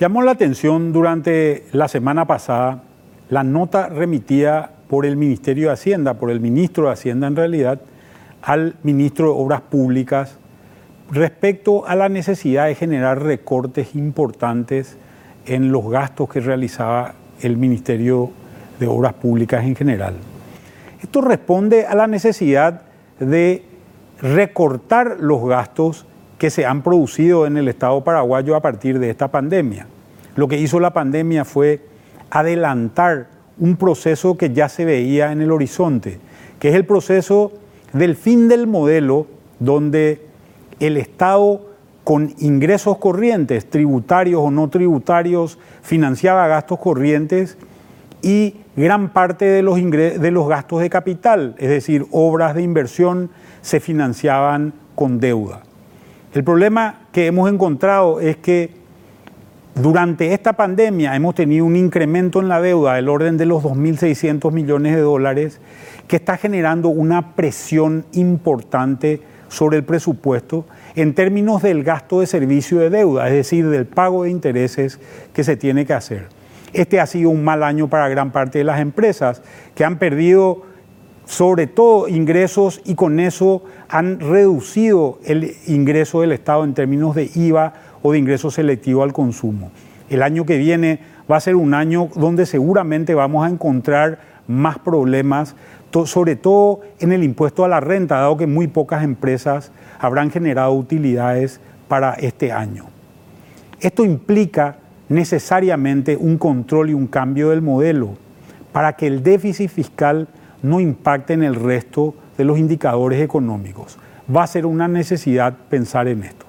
Llamó la atención durante la semana pasada la nota remitida por el Ministerio de Hacienda, por el ministro de Hacienda en realidad, al ministro de Obras Públicas respecto a la necesidad de generar recortes importantes en los gastos que realizaba el Ministerio de Obras Públicas en general. Esto responde a la necesidad de recortar los gastos que se han producido en el Estado paraguayo a partir de esta pandemia. Lo que hizo la pandemia fue adelantar un proceso que ya se veía en el horizonte, que es el proceso del fin del modelo donde el Estado con ingresos corrientes, tributarios o no tributarios, financiaba gastos corrientes y gran parte de los, gastos de capital, es decir, obras de inversión, se financiaban con deuda. El problema que hemos encontrado es que durante esta pandemia hemos tenido un incremento en la deuda del orden de los 2.600 millones de dólares que está generando una presión importante sobre el presupuesto en términos del gasto de servicio de deuda, es decir, del pago de intereses que se tiene que hacer. Este ha sido un mal año para gran parte de las empresas que han perdido sobre todo ingresos y con eso han reducido el ingreso del Estado en términos de IVA o de ingreso selectivo al consumo. El año que viene va a ser un año donde seguramente vamos a encontrar más problemas, sobre todo en el impuesto a la renta, dado que muy pocas empresas habrán generado utilidades para este año. Esto implica necesariamente un control y un cambio del modelo para que el déficit fiscal no impacte en el resto de los indicadores económicos. Va a ser una necesidad pensar en esto.